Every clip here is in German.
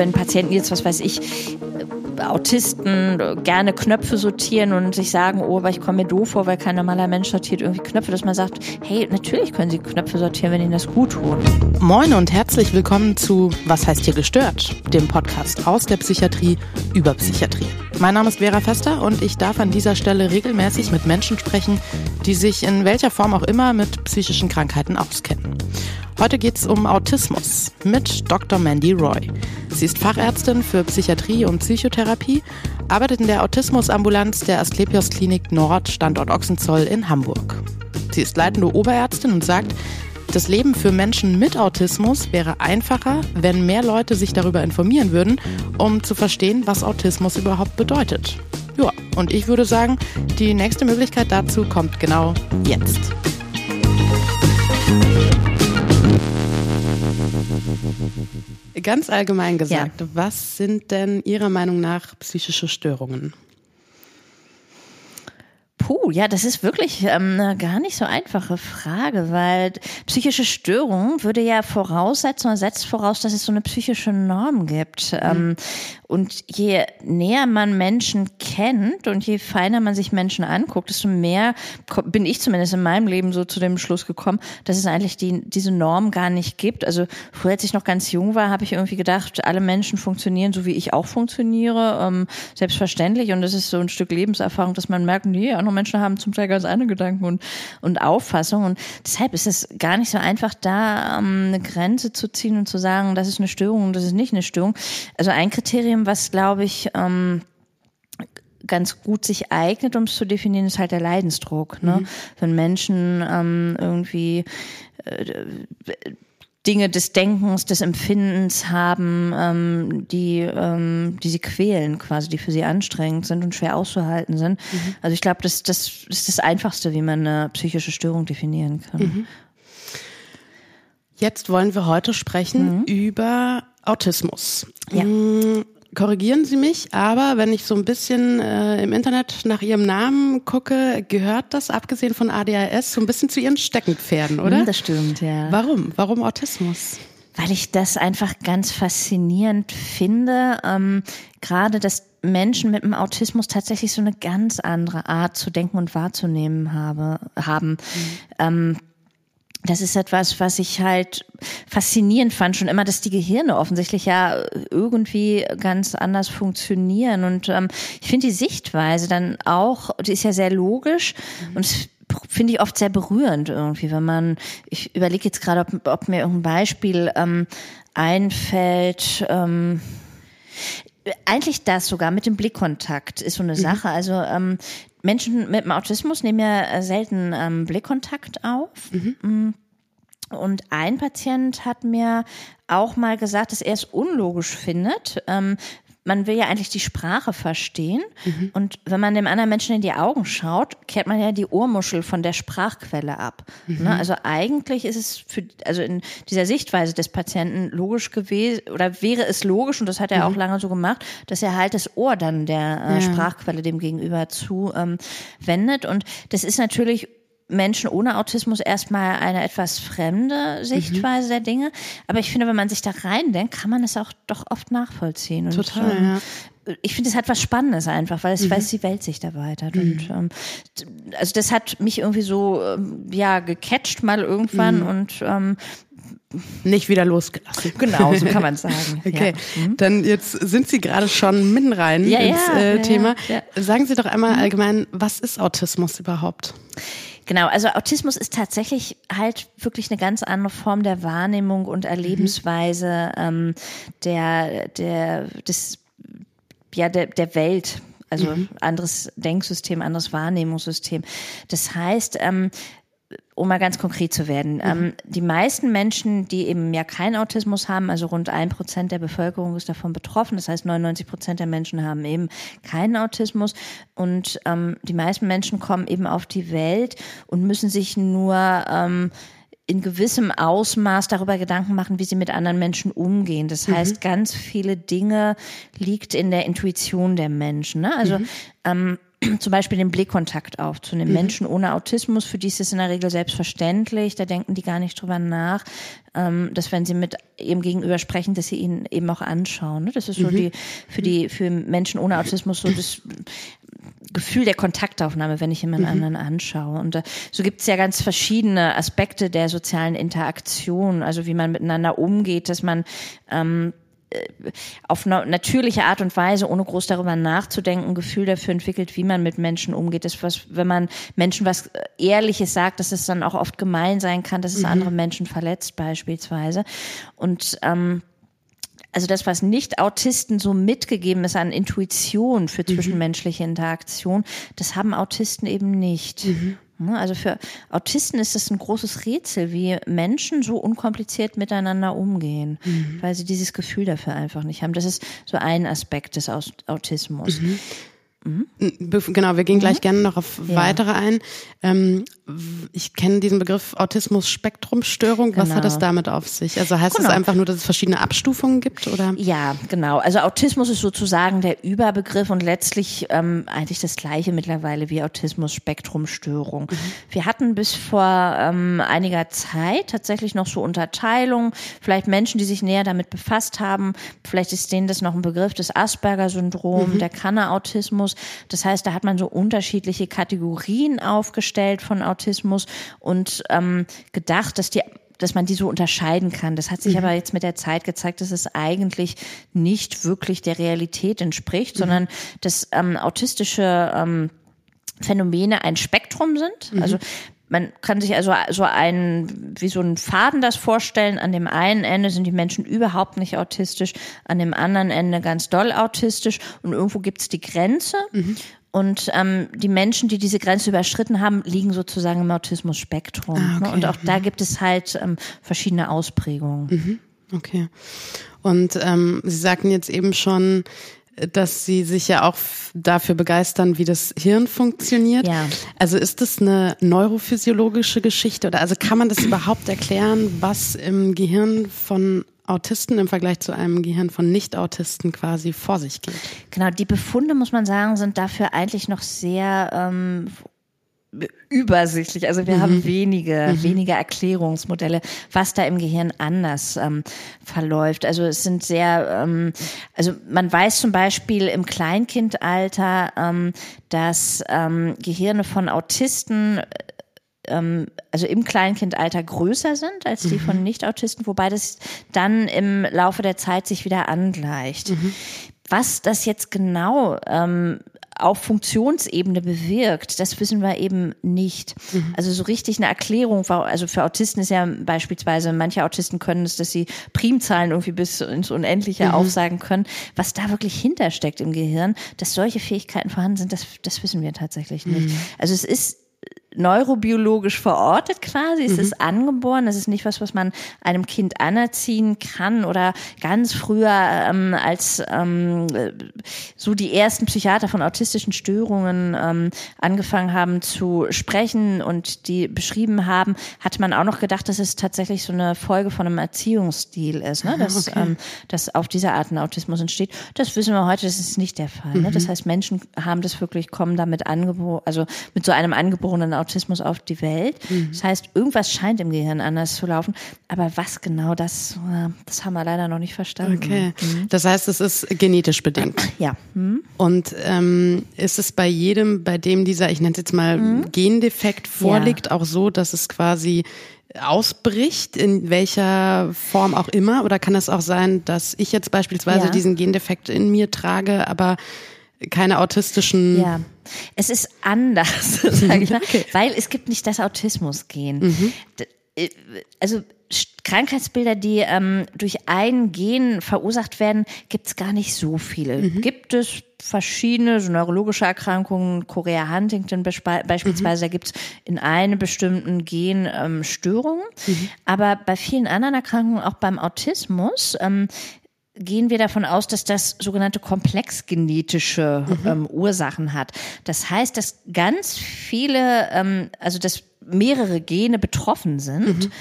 wenn Patienten jetzt, was weiß ich, Autisten gerne Knöpfe sortieren und sich sagen, oh, aber ich komme mir doof vor, weil kein normaler Mensch sortiert irgendwie Knöpfe, dass man sagt, hey, natürlich können Sie Knöpfe sortieren, wenn Ihnen das gut tut. Moin und herzlich willkommen zu Was heißt hier gestört? Dem Podcast aus der Psychiatrie über Psychiatrie. Mein Name ist Vera Fester und ich darf an dieser Stelle regelmäßig mit Menschen sprechen, die sich in welcher Form auch immer mit psychischen Krankheiten auskennen. Heute geht es um Autismus mit Dr. Mandy Roy. Sie ist Fachärztin für Psychiatrie und Psychotherapie, arbeitet in der Autismusambulanz der Asklepios Klinik Nord, Standort Ochsenzoll in Hamburg. Sie ist leitende Oberärztin und sagt, das Leben für Menschen mit Autismus wäre einfacher, wenn mehr Leute sich darüber informieren würden, um zu verstehen, was Autismus überhaupt bedeutet. Ja, und ich würde sagen, die nächste Möglichkeit dazu kommt genau jetzt. Ganz allgemein gesagt, ja. was sind denn Ihrer Meinung nach psychische Störungen? Puh, ja, das ist wirklich ähm, eine gar nicht so einfache Frage, weil psychische Störung würde ja voraussetzen oder setzt voraus, dass es so eine psychische Norm gibt. Mhm. Ähm, und je näher man Menschen kennt und je feiner man sich Menschen anguckt, desto mehr bin ich zumindest in meinem Leben so zu dem Schluss gekommen, dass es eigentlich die, diese Norm gar nicht gibt. Also früher, als ich noch ganz jung war, habe ich irgendwie gedacht, alle Menschen funktionieren so, wie ich auch funktioniere, ähm, selbstverständlich. Und das ist so ein Stück Lebenserfahrung, dass man merkt, nee, andere Menschen haben zum Teil ganz andere Gedanken und, und Auffassungen. Und deshalb ist es gar nicht so einfach, da ähm, eine Grenze zu ziehen und zu sagen, das ist eine Störung und das ist nicht eine Störung. Also ein Kriterium dem, was, glaube ich, ähm, ganz gut sich eignet, um es zu definieren, ist halt der Leidensdruck. Ne? Mhm. Wenn Menschen ähm, irgendwie äh, Dinge des Denkens, des Empfindens haben, ähm, die, ähm, die sie quälen, quasi, die für sie anstrengend sind und schwer auszuhalten sind. Mhm. Also ich glaube, das, das ist das Einfachste, wie man eine psychische Störung definieren kann. Mhm. Jetzt wollen wir heute sprechen mhm. über Autismus. Ja. Korrigieren Sie mich, aber wenn ich so ein bisschen äh, im Internet nach Ihrem Namen gucke, gehört das, abgesehen von ADHS, so ein bisschen zu Ihren Steckenpferden, oder? Das stimmt, ja. Warum? Warum Autismus? Weil ich das einfach ganz faszinierend finde, ähm, gerade dass Menschen mit dem Autismus tatsächlich so eine ganz andere Art zu denken und wahrzunehmen habe, haben. Mhm. Ähm, das ist etwas, was ich halt faszinierend fand, schon immer, dass die Gehirne offensichtlich ja irgendwie ganz anders funktionieren. Und ähm, ich finde die Sichtweise dann auch, die ist ja sehr logisch mhm. und finde ich oft sehr berührend irgendwie, wenn man, ich überlege jetzt gerade, ob, ob mir irgendein Beispiel ähm, einfällt. Ähm, eigentlich das sogar mit dem Blickkontakt ist so eine mhm. Sache. Also ähm, Menschen mit dem Autismus nehmen ja äh, selten ähm, Blickkontakt auf. Mhm. Mm. Und ein Patient hat mir auch mal gesagt, dass er es unlogisch findet, ähm, man will ja eigentlich die Sprache verstehen. Mhm. Und wenn man dem anderen Menschen in die Augen schaut, kehrt man ja die Ohrmuschel von der Sprachquelle ab. Mhm. Ne? Also eigentlich ist es für, also in dieser Sichtweise des Patienten logisch gewesen, oder wäre es logisch, und das hat er mhm. auch lange so gemacht, dass er halt das Ohr dann der äh, ja. Sprachquelle dem Gegenüber zuwendet. Ähm, und das ist natürlich Menschen ohne Autismus erstmal eine etwas fremde Sichtweise mhm. der Dinge. Aber ich finde, wenn man sich da reindenkt, kann man es auch doch oft nachvollziehen. Und, Total, ähm, ja ich finde, es hat was Spannendes einfach, weil es, mhm. weil es die Welt sich erweitert. Mhm. Und ähm, also das hat mich irgendwie so ähm, ja gecatcht mal irgendwann mhm. und ähm, nicht wieder losgelassen. Genau, so kann man sagen. okay, ja. mhm. dann jetzt sind Sie gerade schon mitten rein ja, ins ja, äh, Thema. Sagen Sie doch einmal mhm. allgemein, was ist Autismus überhaupt? Genau, also Autismus ist tatsächlich halt wirklich eine ganz andere Form der Wahrnehmung und Erlebensweise mhm. ähm, der, der, des, ja, der, der Welt. Also mhm. anderes Denksystem, anderes Wahrnehmungssystem. Das heißt, ähm, um mal ganz konkret zu werden. Mhm. Ähm, die meisten Menschen, die eben ja keinen Autismus haben, also rund ein Prozent der Bevölkerung ist davon betroffen. Das heißt, 99 Prozent der Menschen haben eben keinen Autismus. Und ähm, die meisten Menschen kommen eben auf die Welt und müssen sich nur ähm, in gewissem Ausmaß darüber Gedanken machen, wie sie mit anderen Menschen umgehen. Das mhm. heißt, ganz viele Dinge liegt in der Intuition der Menschen. Ne? Also mhm. ähm, zum Beispiel den Blickkontakt aufzunehmen. Mhm. Menschen ohne Autismus, für die ist es in der Regel selbstverständlich, da denken die gar nicht drüber nach, ähm, dass wenn sie mit ihrem Gegenüber sprechen, dass sie ihn eben auch anschauen. Ne? Das ist so mhm. die, für die, für Menschen ohne Autismus so das Gefühl der Kontaktaufnahme, wenn ich jemand mhm. anderen anschaue. Und äh, so gibt es ja ganz verschiedene Aspekte der sozialen Interaktion, also wie man miteinander umgeht, dass man ähm, äh, auf eine natürliche Art und Weise, ohne groß darüber nachzudenken, ein Gefühl dafür entwickelt, wie man mit Menschen umgeht. Das was, wenn man Menschen was äh, Ehrliches sagt, dass es dann auch oft gemein sein kann, dass es mhm. andere Menschen verletzt beispielsweise. Und ähm, also das, was Nicht-Autisten so mitgegeben ist an Intuition für mhm. zwischenmenschliche Interaktion, das haben Autisten eben nicht. Mhm. Ne, also für Autisten ist es ein großes Rätsel, wie Menschen so unkompliziert miteinander umgehen, mhm. weil sie dieses Gefühl dafür einfach nicht haben. Das ist so ein Aspekt des Autismus. Mhm. Mhm. Genau, wir gehen gleich mhm. gerne noch auf ja. weitere ein. Ähm, ich kenne diesen Begriff Autismus-Spektrum-Störung. Was hat es genau. damit auf sich? Also heißt genau. das einfach nur, dass es verschiedene Abstufungen gibt, oder? Ja, genau. Also Autismus ist sozusagen der Überbegriff und letztlich ähm, eigentlich das gleiche mittlerweile wie Autismus-Spektrum-Störung. Mhm. Wir hatten bis vor ähm, einiger Zeit tatsächlich noch so Unterteilungen. Vielleicht Menschen, die sich näher damit befasst haben. Vielleicht ist denen das noch ein Begriff des Asperger-Syndrom, mhm. der Kanner-Autismus. Autismus. Das heißt, da hat man so unterschiedliche Kategorien aufgestellt von Autismus und ähm, gedacht, dass die dass man die so unterscheiden kann. Das hat sich mhm. aber jetzt mit der Zeit gezeigt, dass es eigentlich nicht wirklich der Realität entspricht, mhm. sondern dass ähm, autistische ähm, Phänomene ein Spektrum sind. Mhm. Also man kann sich also so ein, wie so ein Faden das vorstellen. An dem einen Ende sind die Menschen überhaupt nicht autistisch, an dem anderen Ende ganz doll autistisch und irgendwo gibt's die Grenze. Mhm. Und ähm, die Menschen, die diese Grenze überschritten haben, liegen sozusagen im Autismus-Spektrum. Ah, okay. Und auch da mhm. gibt es halt ähm, verschiedene Ausprägungen. Mhm. Okay. Und ähm, Sie sagten jetzt eben schon, dass Sie sich ja auch dafür begeistern, wie das Hirn funktioniert. Ja. Also ist das eine neurophysiologische Geschichte oder also kann man das überhaupt erklären, was im Gehirn von Autisten im Vergleich zu einem Gehirn von Nicht-Autisten quasi vor sich geht? Genau, die Befunde, muss man sagen, sind dafür eigentlich noch sehr ähm, übersichtlich. Also wir mhm. haben wenige, mhm. wenige Erklärungsmodelle, was da im Gehirn anders ähm, verläuft. Also es sind sehr, ähm, also man weiß zum Beispiel im Kleinkindalter, ähm, dass ähm, Gehirne von Autisten ähm, also im Kleinkindalter größer sind als die mhm. von Nicht-Autisten, wobei das dann im Laufe der Zeit sich wieder angleicht. Mhm. Was das jetzt genau ähm, auf Funktionsebene bewirkt, das wissen wir eben nicht. Mhm. Also so richtig eine Erklärung, also für Autisten ist ja beispielsweise, manche Autisten können es, dass sie Primzahlen irgendwie bis ins Unendliche mhm. aufsagen können. Was da wirklich hintersteckt im Gehirn, dass solche Fähigkeiten vorhanden sind, das, das wissen wir tatsächlich nicht. Mhm. Also es ist neurobiologisch verortet quasi. Es mhm. ist angeboren. Es ist nicht was, was man einem Kind anerziehen kann oder ganz früher ähm, als ähm, so die ersten Psychiater von autistischen Störungen ähm, angefangen haben zu sprechen und die beschrieben haben, hatte man auch noch gedacht, dass es tatsächlich so eine Folge von einem Erziehungsstil ist, ne? dass, okay. ähm, dass auf diese Art ein Autismus entsteht. Das wissen wir heute, das ist nicht der Fall. Mhm. Ne? Das mhm. heißt, Menschen haben das wirklich, kommen damit angeboren, also mit so einem angeborenen Autismus auf die Welt. Mhm. Das heißt, irgendwas scheint im Gehirn anders zu laufen. Aber was genau das, äh, das haben wir leider noch nicht verstanden. Okay. Mhm. Das heißt, es ist genetisch bedingt. Ja. Mhm. Und ähm, ist es bei jedem, bei dem dieser, ich nenne es jetzt mal mhm. Gendefekt vorliegt, ja. auch so, dass es quasi ausbricht, in welcher Form auch immer? Oder kann es auch sein, dass ich jetzt beispielsweise ja. diesen Gendefekt in mir trage, aber keine autistischen. Ja, es ist anders, sage ich mal, okay. weil es gibt nicht das Autismus-Gen. Mhm. Äh, also Krankheitsbilder, die ähm, durch ein Gen verursacht werden, gibt es gar nicht so viele. Mhm. Gibt es verschiedene so neurologische Erkrankungen, Korea Huntington beispielsweise, mhm. da gibt es in einem bestimmten Gen ähm, Störungen. Mhm. Aber bei vielen anderen Erkrankungen, auch beim Autismus, ähm, gehen wir davon aus, dass das sogenannte komplexgenetische mhm. ähm, Ursachen hat. Das heißt, dass ganz viele, ähm, also dass mehrere Gene betroffen sind. Mhm.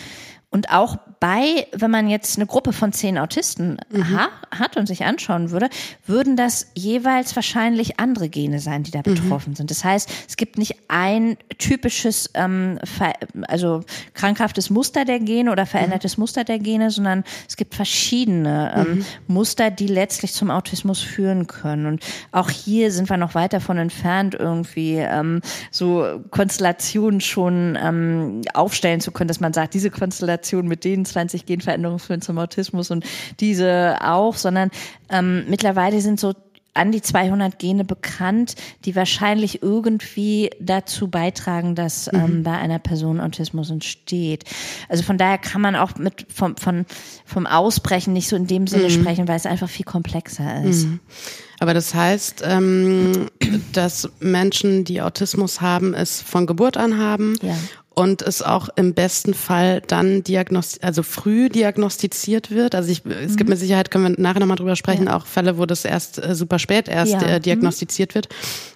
Und auch bei, wenn man jetzt eine Gruppe von zehn Autisten mhm. ha hat und sich anschauen würde, würden das jeweils wahrscheinlich andere Gene sein, die da mhm. betroffen mhm. sind. Das heißt, es gibt nicht ein typisches, ähm, also krankhaftes Muster der Gene oder verändertes mhm. Muster der Gene, sondern es gibt verschiedene ähm, mhm. Muster, die letztlich zum Autismus führen können. Und auch hier sind wir noch weit davon entfernt, irgendwie ähm, so Konstellationen schon ähm, aufstellen zu können, dass man sagt, diese Konstellation Konstellation mit den 20 Genveränderungen führen zum Autismus und diese auch, sondern ähm, mittlerweile sind so an die 200 Gene bekannt, die wahrscheinlich irgendwie dazu beitragen, dass mhm. ähm, bei einer Person Autismus entsteht. Also von daher kann man auch mit vom, von, vom Ausbrechen nicht so in dem Sinne mhm. sprechen, weil es einfach viel komplexer ist. Mhm. Aber das heißt, ähm, dass Menschen, die Autismus haben, es von Geburt an haben ja und es auch im besten Fall dann diagnostiziert, also früh diagnostiziert wird. Also ich, es mhm. gibt mit Sicherheit, können wir nachher nochmal drüber sprechen, ja. auch Fälle, wo das erst äh, super spät erst ja. äh, diagnostiziert mhm. wird.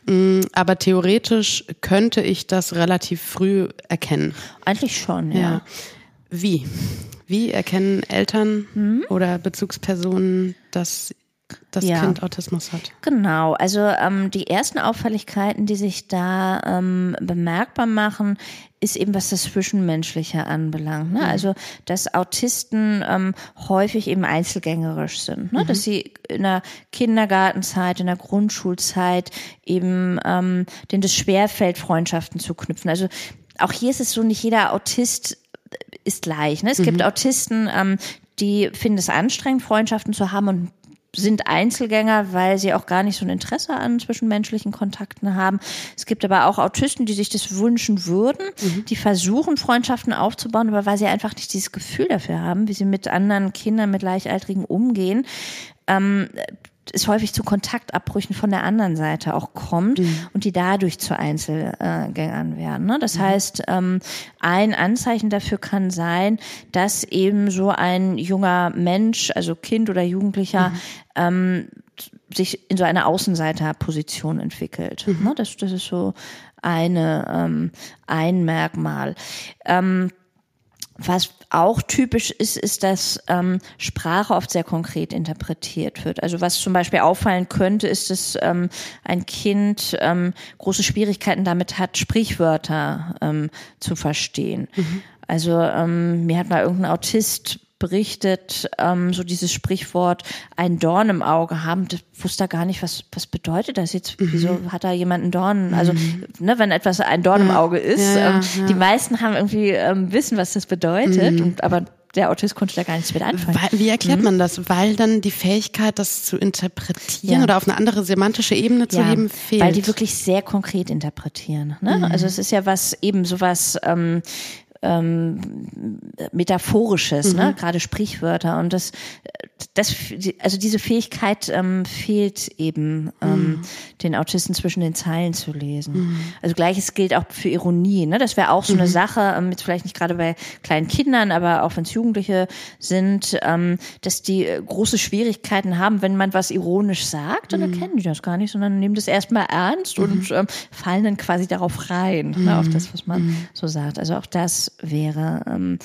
Mm, aber theoretisch könnte ich das relativ früh erkennen. Eigentlich schon, ja. ja. Wie? Wie erkennen Eltern mhm. oder Bezugspersonen, dass das ja. Kind Autismus hat. Genau, also ähm, die ersten Auffälligkeiten, die sich da ähm, bemerkbar machen, ist eben, was das Zwischenmenschliche anbelangt. Ne? Mhm. Also, dass Autisten ähm, häufig eben einzelgängerisch sind. Ne? Mhm. Dass sie in der Kindergartenzeit, in der Grundschulzeit eben ähm, denen das schwerfällt, Freundschaften zu knüpfen. Also auch hier ist es so, nicht jeder Autist ist gleich. Ne? Es mhm. gibt Autisten, ähm, die finden es anstrengend, Freundschaften zu haben und sind Einzelgänger, weil sie auch gar nicht so ein Interesse an zwischenmenschlichen Kontakten haben. Es gibt aber auch Autisten, die sich das wünschen würden, mhm. die versuchen, Freundschaften aufzubauen, aber weil sie einfach nicht dieses Gefühl dafür haben, wie sie mit anderen Kindern, mit Gleichaltrigen umgehen, ähm, es häufig zu Kontaktabbrüchen von der anderen Seite auch kommt mhm. und die dadurch zu Einzelgängern werden. Ne? Das mhm. heißt, ähm, ein Anzeichen dafür kann sein, dass eben so ein junger Mensch, also Kind oder Jugendlicher, mhm. ähm, sich in so eine Außenseiterposition entwickelt. Mhm. Ne? Das, das ist so eine, ähm, ein Merkmal. Ähm, was auch typisch ist, ist, dass ähm, Sprache oft sehr konkret interpretiert wird. Also was zum Beispiel auffallen könnte, ist, dass ähm, ein Kind ähm, große Schwierigkeiten damit hat, Sprichwörter ähm, zu verstehen. Mhm. Also ähm, mir hat mal irgendein Autist berichtet, ähm, so dieses Sprichwort ein Dorn im Auge haben, das wusste er gar nicht, was, was bedeutet das jetzt? Mhm. Wieso hat da jemand einen Dorn? Also, mhm. ne, wenn etwas ein Dorn ja. im Auge ist, ja, ähm, die meisten haben irgendwie ähm, wissen, was das bedeutet, mhm. und, aber der Autist konnte da gar nichts mit anfangen. Weil, wie erklärt mhm. man das? Weil dann die Fähigkeit, das zu interpretieren ja. oder auf eine andere semantische Ebene zu ja, heben, fehlt. Weil die wirklich sehr konkret interpretieren. Ne? Mhm. Also es ist ja was eben sowas ähm, ähm, Metaphorisches, ne? mhm. ne? gerade Sprichwörter. Und das, das, also diese Fähigkeit ähm, fehlt eben ähm, mhm. den Autisten zwischen den Zeilen zu lesen. Mhm. Also gleiches gilt auch für Ironie. Ne? Das wäre auch so eine mhm. Sache, ähm, jetzt vielleicht nicht gerade bei kleinen Kindern, aber auch wenn es Jugendliche sind, ähm, dass die äh, große Schwierigkeiten haben, wenn man was ironisch sagt, dann mhm. erkennen die das gar nicht, sondern nehmen das erstmal ernst und mhm. ähm, fallen dann quasi darauf rein, ne, auf das, was man so sagt. Also auch das wäre ähm,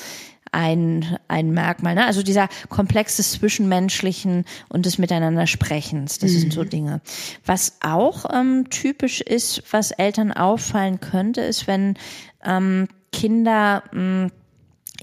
ein, ein Merkmal. Ne? Also dieser Komplex des Zwischenmenschlichen und des Miteinandersprechens, das mhm. sind so. Dinge. Was auch ähm, typisch ist, was Eltern auffallen könnte, ist, wenn ähm, Kinder mh, mm,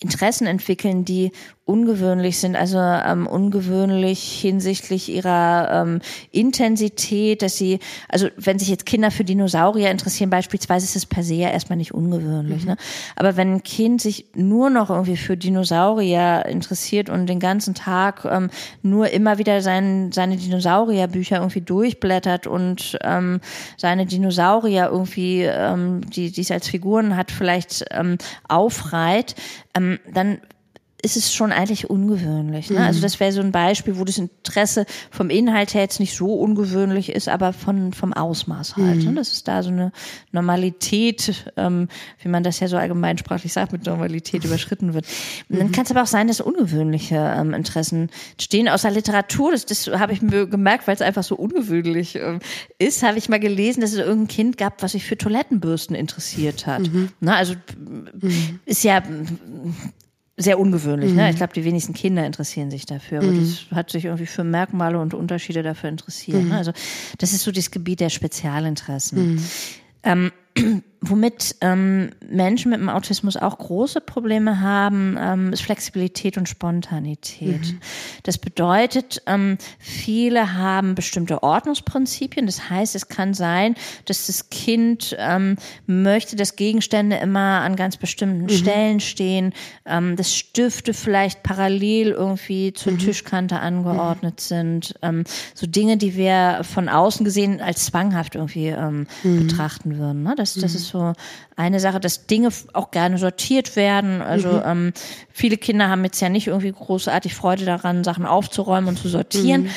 Interessen entwickeln, die ungewöhnlich sind, also ähm, ungewöhnlich hinsichtlich ihrer ähm, Intensität, dass sie, also wenn sich jetzt Kinder für Dinosaurier interessieren beispielsweise, ist es per se ja erstmal nicht ungewöhnlich. Mhm. Ne? Aber wenn ein Kind sich nur noch irgendwie für Dinosaurier interessiert und den ganzen Tag ähm, nur immer wieder sein, seine Dinosaurierbücher irgendwie durchblättert und ähm, seine Dinosaurier irgendwie, ähm, die, die es als Figuren hat, vielleicht ähm, aufreiht, ähm, dann ist es schon eigentlich ungewöhnlich. Ne? Also mhm. Also das wäre so ein Beispiel, wo das Interesse vom Inhalt her jetzt nicht so ungewöhnlich ist, aber von vom Ausmaß halt. Ne? Mhm. Ne? Das ist da so eine Normalität, ähm, wie man das ja so allgemeinsprachlich sagt, mit Normalität überschritten wird. Und dann mhm. kann es aber auch sein, dass ungewöhnliche ähm, Interessen stehen aus der Literatur. Das, das habe ich mir gemerkt, weil es einfach so ungewöhnlich ähm, ist. Habe ich mal gelesen, dass es irgendein Kind gab, was sich für Toilettenbürsten interessiert hat. Mhm. Na, also mhm. ist ja sehr ungewöhnlich. Ne? Ich glaube, die wenigsten Kinder interessieren sich dafür, aber Mhm. das hat sich irgendwie für Merkmale und Unterschiede dafür interessiert. Mhm. Ne? Also das ist so das Gebiet der Spezialinteressen. Ähm, womit ähm, Menschen mit dem Autismus auch große Probleme haben, ähm, ist Flexibilität und Spontanität. Das bedeutet, ähm, viele haben bestimmte Ordnungsprinzipien. Das heißt, es kann sein, dass das Kind ähm, möchte, dass Gegenstände immer an ganz bestimmten Stellen stehen, ähm, dass Stifte vielleicht parallel irgendwie zur Tischkante angeordnet sind. Ähm, so Dinge, die wir von außen gesehen als zwanghaft irgendwie ähm, betrachten würden. Ne? Das, das ist so eine Sache, dass Dinge auch gerne sortiert werden. Also ähm, viele Kinder haben jetzt ja nicht irgendwie großartig Freude daran, Sachen aufzuräumen und zu sortieren.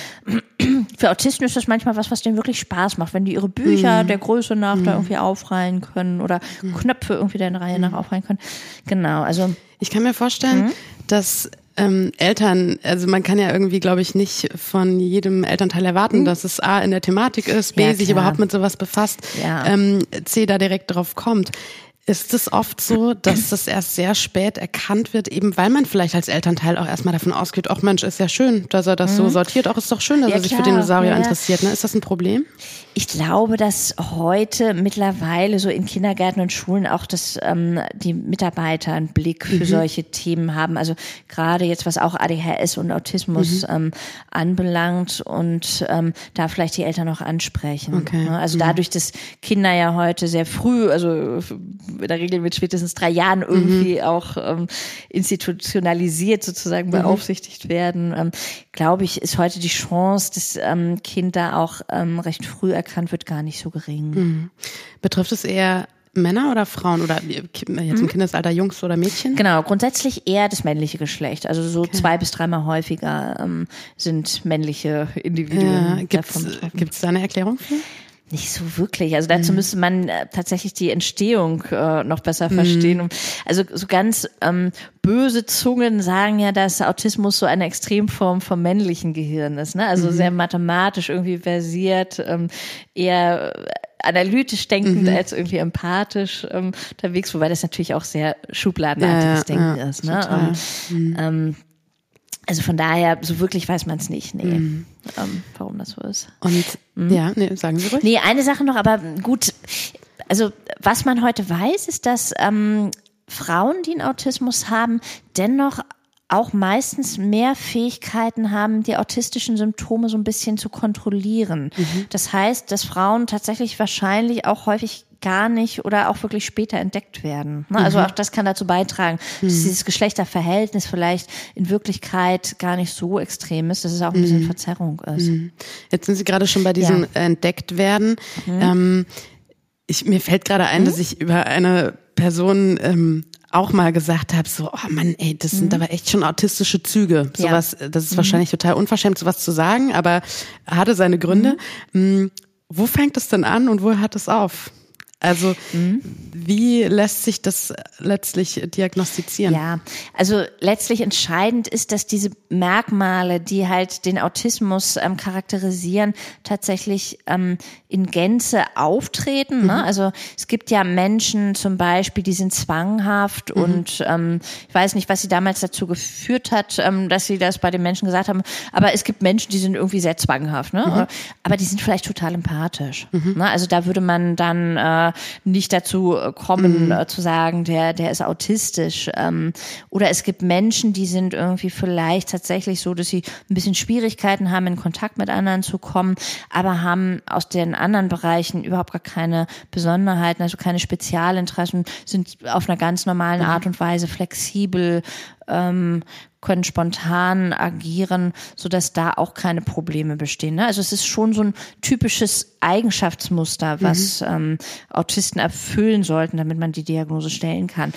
Für Autisten ist das manchmal was, was denen wirklich Spaß macht, wenn die ihre Bücher der Größe nach da irgendwie aufreihen können oder Knöpfe irgendwie der Reihe nach aufreihen können. Genau, also Ich kann mir vorstellen, Mhm. dass ähm, Eltern, also man kann ja irgendwie, glaube ich, nicht von jedem Elternteil erwarten, dass es A in der Thematik ist, B Mhm. Ja, sich überhaupt mit sowas befasst, Ja. ähm, C da direkt drauf kommt. Ist es oft so, dass das erst sehr spät erkannt wird, eben weil man vielleicht als Elternteil auch erstmal davon ausgeht, ach Mensch, ist ja schön, dass er das so sortiert, auch ist doch schön, dass Mhm. Ja, er sich für klar. Dinosaurier Ja, interessiert. Ne? Ist das ein Problem? Ich glaube, dass heute mittlerweile so in Kindergärten und Schulen auch das, ähm, die Mitarbeiter einen Blick für solche Themen haben. Also gerade jetzt, was auch ADHS und Autismus ähm, anbelangt und ähm, da vielleicht die Eltern auch ansprechen. Okay. Ne? Also dadurch, dass Kinder ja heute sehr früh, also in der Regel mit spätestens drei Jahren irgendwie auch ähm, institutionalisiert sozusagen beaufsichtigt werden, ähm, glaube ich, ist heute die Chance, dass ähm, Kind da auch ähm, recht früh erkannt wird, gar nicht so gering. Betrifft es eher Männer oder Frauen oder äh, jetzt Mhm. im Kindesalter Jungs oder Mädchen? Genau, grundsätzlich eher das männliche Geschlecht. Also so zwei bis dreimal häufiger ähm, sind männliche Individuen Ja, davon betroffen. gibt's da eine Erklärung für? Nicht so wirklich. Also dazu müsste man äh, tatsächlich die Entstehung äh, noch besser verstehen. Um, also so ganz ähm, böse Zungen sagen ja, dass Autismus so eine Extremform vom männlichen Gehirn ist. Ne? Also sehr mathematisch irgendwie versiert, ähm, eher äh, analytisch denkend als irgendwie empathisch ähm, unterwegs, wobei das natürlich auch sehr schubladenartiges Ja, ja, Denken ja, ist. Ne? ähm, also von daher, so wirklich weiß man es nicht, nee, ähm, warum das so ist. Und ja, nee, sagen Sie ruhig. Nee, eine Sache noch, aber gut, also was man heute weiß, ist, dass ähm, Frauen, die einen Autismus haben, dennoch auch meistens mehr Fähigkeiten haben, die autistischen Symptome so ein bisschen zu kontrollieren. Das heißt, dass Frauen tatsächlich wahrscheinlich auch häufig gar nicht oder auch wirklich später entdeckt werden. Ne? Also auch das kann dazu beitragen, dass dieses Geschlechterverhältnis vielleicht in Wirklichkeit gar nicht so extrem ist, dass es auch ein bisschen Verzerrung ist. Jetzt sind Sie gerade schon bei diesem Ja. Mhm. entdeckt werden. Ähm, ich, mir fällt gerade ein, dass ich über eine Person ähm, auch mal gesagt habe, so, oh Mann, ey, das sind aber echt schon autistische Züge. Mhm. Ja. Mhm. Sowas, das ist wahrscheinlich total unverschämt, sowas zu sagen, aber hatte seine Gründe. Mhm. Mm, Wo fängt es denn an und wo hört es auf? Also, Mhm. wie lässt sich das letztlich diagnostizieren? Ja, also letztlich entscheidend ist, dass diese Merkmale, die halt den Autismus ähm, charakterisieren, tatsächlich ähm, in Gänze auftreten. Ne? Also es gibt ja Menschen zum Beispiel, die sind zwanghaft und ähm, ich weiß nicht, was sie damals dazu geführt hat, ähm, dass sie das bei den Menschen gesagt haben, aber es gibt Menschen, die sind irgendwie sehr zwanghaft, ne? aber die sind vielleicht total empathisch. Ne? Also da würde man dann äh, nicht dazu kommen, äh, zu sagen, der, der ist autistisch. Ähm, oder es gibt Menschen, die sind irgendwie vielleicht tatsächlich so, dass sie ein bisschen Schwierigkeiten haben, in Kontakt mit anderen zu kommen, aber haben aus den anderen Bereichen überhaupt gar keine Besonderheiten, also keine Spezialinteressen, sind auf einer ganz normalen Art und Weise flexibel, ähm, können spontan agieren, so dass da auch keine Probleme bestehen. Ne? Also es ist schon so ein typisches Eigenschaftsmuster, was ähm, Autisten erfüllen sollten, damit man die Diagnose stellen kann.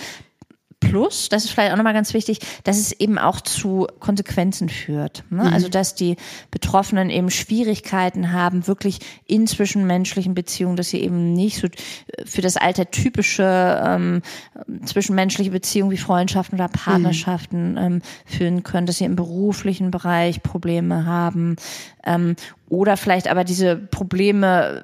Plus, das ist vielleicht auch nochmal ganz wichtig, dass es eben auch zu Konsequenzen führt. Ne? Also, dass die Betroffenen eben Schwierigkeiten haben, wirklich in zwischenmenschlichen Beziehungen, dass sie eben nicht so für das Alter typische ähm, zwischenmenschliche Beziehungen wie Freundschaften oder Partnerschaften ähm, führen können, dass sie im beruflichen Bereich Probleme haben ähm, oder vielleicht aber diese Probleme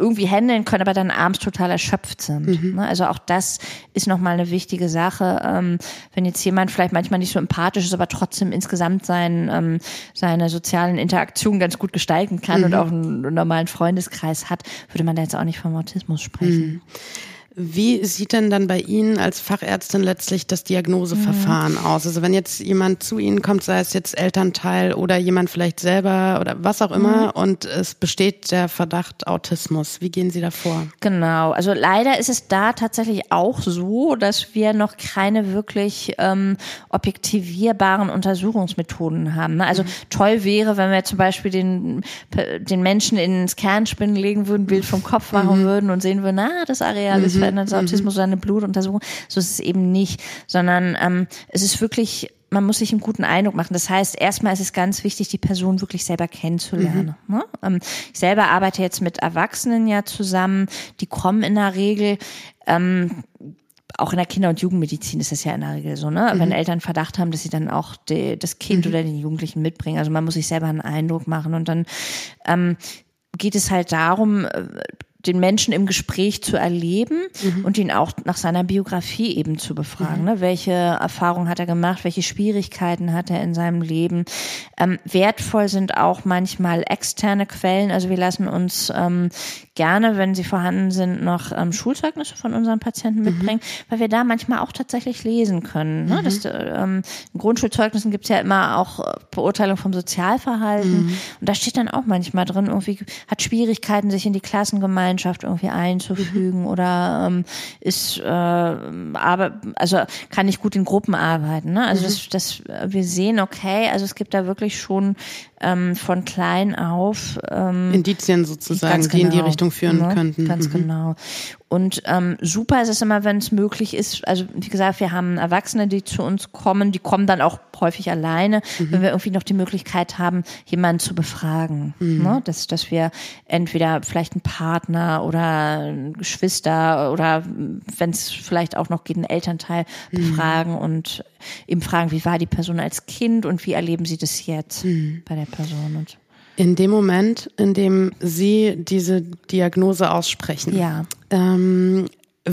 irgendwie handeln können, aber dann abends total erschöpft sind. Mhm. Ne? Also auch das ist nochmal eine wichtige Sache. Ähm, wenn jetzt jemand vielleicht manchmal nicht so empathisch ist, aber trotzdem insgesamt sein, ähm, seine sozialen Interaktionen ganz gut gestalten kann mhm. und auch einen, einen normalen Freundeskreis hat, würde man da jetzt auch nicht vom Autismus sprechen. Mhm. Wie sieht denn dann bei Ihnen als Fachärztin letztlich das Diagnoseverfahren mhm. aus? Also wenn jetzt jemand zu Ihnen kommt, sei es jetzt Elternteil oder jemand vielleicht selber oder was auch immer mhm. und es besteht der Verdacht Autismus, wie gehen Sie da vor? Genau, also leider ist es da tatsächlich auch so, dass wir noch keine wirklich ähm, objektivierbaren Untersuchungsmethoden haben. Ne? Also mhm. toll wäre, wenn wir zum Beispiel den, den Menschen ins Kernspinnen legen würden, Bild vom Kopf machen mhm. würden und sehen würden, na, das Areal ist verändertes mhm. Autismus oder eine Blutuntersuchung. So ist es eben nicht, sondern ähm, es ist wirklich man muss sich einen guten Eindruck machen. Das heißt, erstmal ist es ganz wichtig, die Person wirklich selber kennenzulernen. Mhm. Ne? Ähm, ich selber arbeite jetzt mit Erwachsenen ja zusammen, die kommen in der Regel ähm, auch in der Kinder- und Jugendmedizin ist das ja in der Regel so, ne? Mhm. Wenn Eltern Verdacht haben, dass sie dann auch die, das Kind mhm. oder den Jugendlichen mitbringen. Also man muss sich selber einen Eindruck machen und dann ähm, geht es halt darum, äh, den Menschen im Gespräch zu erleben mhm. und ihn auch nach seiner Biografie eben zu befragen. Mhm. Ne? Welche Erfahrungen hat er gemacht? Welche Schwierigkeiten hat er in seinem Leben? Ähm, wertvoll sind auch manchmal externe Quellen. Also wir lassen uns ähm, gerne, wenn sie vorhanden sind, noch ähm, Schulzeugnisse von unseren Patienten mhm. mitbringen, weil wir da manchmal auch tatsächlich lesen können. Ne? Mhm. Das, ähm, in Grundschulzeugnissen gibt es ja immer auch äh, Beurteilung vom Sozialverhalten. Mhm. Und da steht dann auch manchmal drin, irgendwie hat Schwierigkeiten, sich in die Klassengemeinschaft Gemeinschaft irgendwie einzufügen mhm. oder ähm, ist äh, aber also kann ich gut in Gruppen arbeiten. Ne? Also mhm. das, das wir sehen, okay, also es gibt da wirklich schon ähm, von klein auf ähm, Indizien sozusagen, die in die genau, Richtung führen ne? könnten. Ganz mhm. genau. Und ähm, super ist es immer, wenn es möglich ist. Also wie gesagt, wir haben Erwachsene, die zu uns kommen, die kommen dann auch häufig alleine, mhm. wenn wir irgendwie noch die Möglichkeit haben, jemanden zu befragen. Mhm. Ne? Dass, dass wir entweder vielleicht einen Partner oder Geschwister oder wenn es vielleicht auch noch geht, einen Elternteil mhm. befragen und eben fragen, wie war die Person als Kind und wie erleben sie das jetzt mhm. bei der Person. Und in dem Moment, in dem Sie diese Diagnose aussprechen, ja. ähm,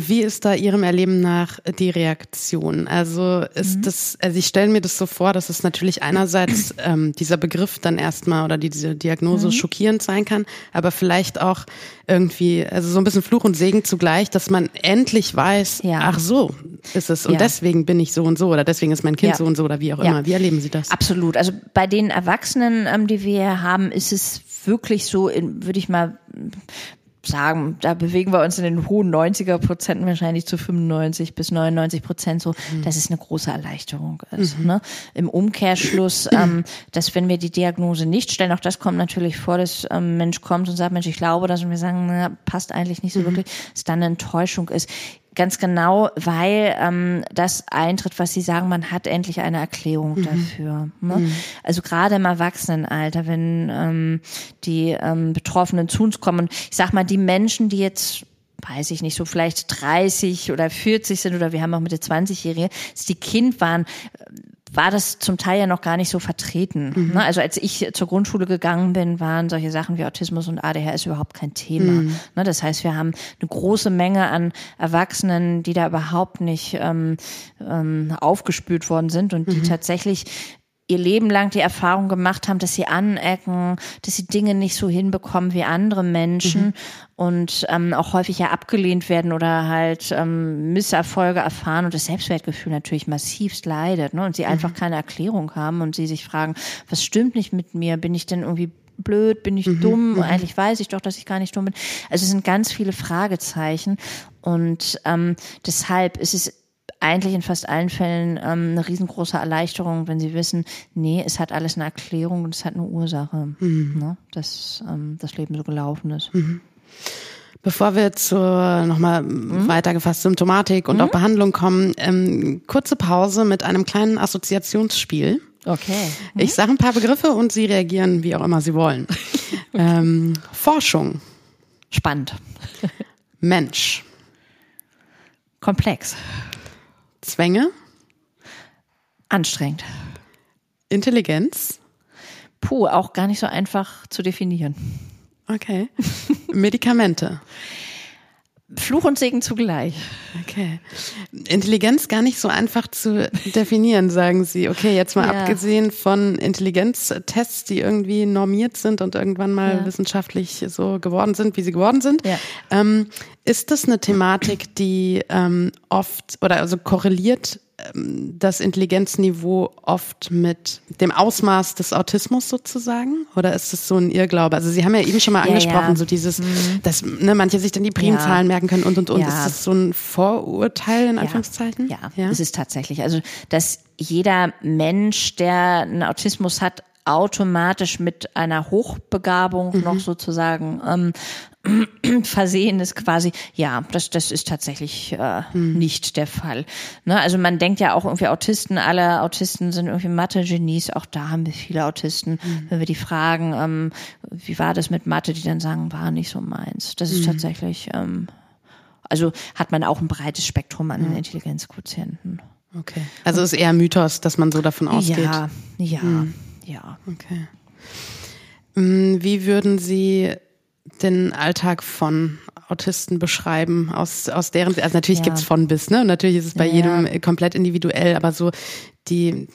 wie ist da Ihrem Erleben nach die Reaktion? Also ist mhm. das, also ich stelle mir das so vor, dass es natürlich einerseits ähm, dieser Begriff dann erstmal oder die, diese Diagnose mhm. schockierend sein kann, aber vielleicht auch irgendwie, also so ein bisschen Fluch und Segen zugleich, dass man endlich weiß, ja. ach so ist es und ja. deswegen bin ich so und so oder deswegen ist mein Kind ja. so und so oder wie auch immer. Wie erleben Sie das? Absolut. Also bei den Erwachsenen, ähm, die wir haben, ist es wirklich so, würde ich mal sagen, da bewegen wir uns in den hohen 90er Prozenten wahrscheinlich zu 95 bis 99 Prozent so, mhm. dass es eine große Erleichterung ist. Mhm. Ne? Im Umkehrschluss, ähm, dass wenn wir die Diagnose nicht stellen, auch das kommt natürlich vor, dass ähm, Mensch kommt und sagt, Mensch, ich glaube das und wir sagen, na, passt eigentlich nicht so mhm. wirklich, dass dann eine Enttäuschung ist. Ganz genau, weil ähm, das eintritt, was Sie sagen, man hat endlich eine Erklärung mhm. dafür. Ne? Mhm. Also gerade im Erwachsenenalter, wenn ähm, die ähm, Betroffenen zu uns kommen ich sag mal, die Menschen, die jetzt weiß ich nicht, so vielleicht 30 oder 40 sind oder wir haben auch mit der 20-Jährige, die Kind waren, war das zum Teil ja noch gar nicht so vertreten. Mhm. Ne? Also als ich zur Grundschule gegangen bin, waren solche Sachen wie Autismus und ADHS überhaupt kein Thema. Mhm. Ne? Das heißt, wir haben eine große Menge an Erwachsenen, die da überhaupt nicht ähm, ähm, aufgespült worden sind und die mhm. tatsächlich ihr Leben lang die Erfahrung gemacht haben, dass sie anecken, dass sie Dinge nicht so hinbekommen wie andere Menschen mhm. und ähm, auch häufig ja abgelehnt werden oder halt ähm, Misserfolge erfahren und das Selbstwertgefühl natürlich massivst leidet ne? und sie mhm. einfach keine Erklärung haben und sie sich fragen, was stimmt nicht mit mir? Bin ich denn irgendwie blöd? Bin ich mhm. dumm? Mhm. Eigentlich weiß ich doch, dass ich gar nicht dumm bin. Also es sind ganz viele Fragezeichen und ähm, deshalb ist es eigentlich in fast allen Fällen ähm, eine riesengroße Erleichterung, wenn sie wissen, nee, es hat alles eine Erklärung und es hat eine Ursache, mhm. ne, dass ähm, das Leben so gelaufen ist. Mhm. Bevor wir zur nochmal mhm. weitergefasst Symptomatik und mhm. auch Behandlung kommen, ähm, kurze Pause mit einem kleinen Assoziationsspiel. Okay. Mhm. Ich sage ein paar Begriffe und Sie reagieren, wie auch immer Sie wollen. okay. ähm, Forschung. Spannend. Mensch. Komplex. Zwänge? Anstrengend. Intelligenz? Puh, auch gar nicht so einfach zu definieren. Okay. Medikamente. Fluch und Segen zugleich. Okay. Intelligenz gar nicht so einfach zu definieren, sagen Sie. Okay, jetzt mal ja. abgesehen von Intelligenztests, die irgendwie normiert sind und irgendwann mal ja. wissenschaftlich so geworden sind, wie sie geworden sind. Ja. Ähm, ist das eine Thematik, die ähm, oft oder also korreliert ähm, das Intelligenzniveau oft mit dem Ausmaß des Autismus sozusagen? Oder ist es so ein Irrglaube? Also Sie haben ja eben schon mal ja, angesprochen, ja. so dieses, mhm. dass ne, manche sich dann die Primzahlen ja. merken können und und und. Ist das so ein Vorurteil in Anführungszeichen? Ja, ja, ist es tatsächlich. Also, dass jeder Mensch, der einen Autismus hat, automatisch mit einer Hochbegabung mhm. noch sozusagen ähm, versehen ist quasi, ja, das, das ist tatsächlich äh, hm. nicht der Fall. Ne? Also man denkt ja auch irgendwie Autisten, alle Autisten sind irgendwie Mathe-Genies, auch da haben wir viele Autisten. Hm. Wenn wir die fragen, ähm, wie war das mit Mathe, die dann sagen, war nicht so meins. Das ist hm. tatsächlich, ähm, also hat man auch ein breites Spektrum an Intelligenzquotienten. Okay. Also ist eher Mythos, dass man so davon ausgeht. Ja, ja, hm. ja. Okay. Hm, wie würden Sie den Alltag von Autisten beschreiben, aus, aus deren, also natürlich ja. gibt's von bis, ne? Und natürlich ist es bei ja, jedem ja. komplett individuell, aber so die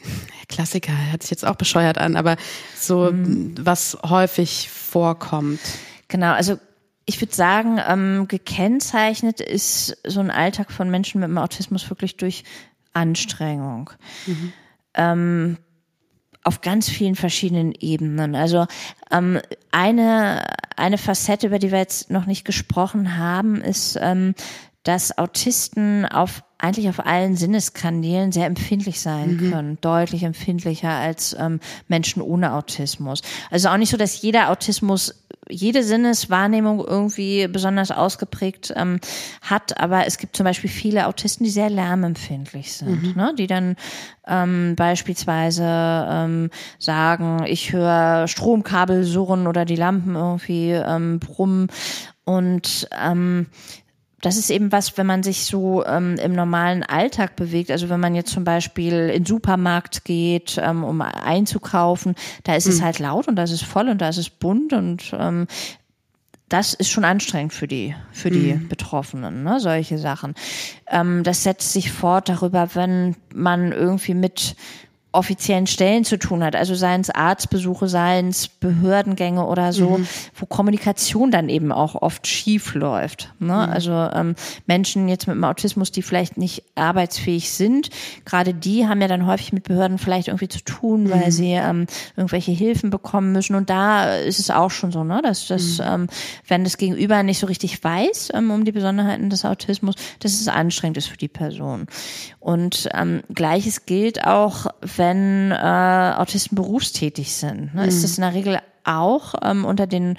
Klassiker hört sich jetzt auch bescheuert an, aber so mhm. was häufig vorkommt. Genau, also ich würde sagen, ähm, gekennzeichnet ist so ein Alltag von Menschen mit dem Autismus wirklich durch Anstrengung. Mhm. Ähm, auf ganz vielen verschiedenen Ebenen. Also ähm, eine, eine Facette, über die wir jetzt noch nicht gesprochen haben, ist, ähm, dass Autisten auf eigentlich auf allen Sinneskanälen sehr empfindlich sein mhm. können, deutlich empfindlicher als ähm, Menschen ohne Autismus. Also auch nicht so, dass jeder Autismus jede Sinneswahrnehmung irgendwie besonders ausgeprägt ähm, hat, aber es gibt zum Beispiel viele Autisten, die sehr lärmempfindlich sind, mhm. ne? die dann ähm, beispielsweise ähm, sagen, ich höre Stromkabel surren oder die Lampen irgendwie ähm, brummen und ähm, das ist eben was, wenn man sich so ähm, im normalen Alltag bewegt. Also wenn man jetzt zum Beispiel in den Supermarkt geht, ähm, um einzukaufen, da ist mhm. es halt laut und da ist es voll und da ist es bunt und ähm, das ist schon anstrengend für die, für die mhm. Betroffenen, ne, solche Sachen. Ähm, das setzt sich fort darüber, wenn man irgendwie mit offiziellen Stellen zu tun hat, also seien es Arztbesuche, seien es Behördengänge oder so, mhm. wo Kommunikation dann eben auch oft schief läuft. Ne? Mhm. Also ähm, Menschen jetzt mit dem Autismus, die vielleicht nicht arbeitsfähig sind, gerade die haben ja dann häufig mit Behörden vielleicht irgendwie zu tun, weil mhm. sie ähm, irgendwelche Hilfen bekommen müssen. Und da ist es auch schon so, ne, dass das, mhm. ähm, wenn das Gegenüber nicht so richtig weiß ähm, um die Besonderheiten des Autismus, dass es anstrengend ist für die Person. Und ähm, gleiches gilt auch, wenn äh, Autisten berufstätig sind. Ne? Mhm. Ist das in der Regel auch ähm, unter den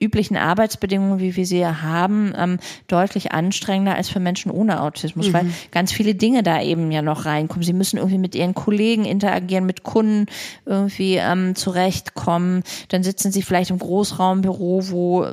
üblichen Arbeitsbedingungen, wie wir sie haben, ähm, deutlich anstrengender als für Menschen ohne Autismus, mhm. weil ganz viele Dinge da eben ja noch reinkommen. Sie müssen irgendwie mit ihren Kollegen interagieren, mit Kunden irgendwie ähm, zurechtkommen. Dann sitzen sie vielleicht im Großraumbüro, wo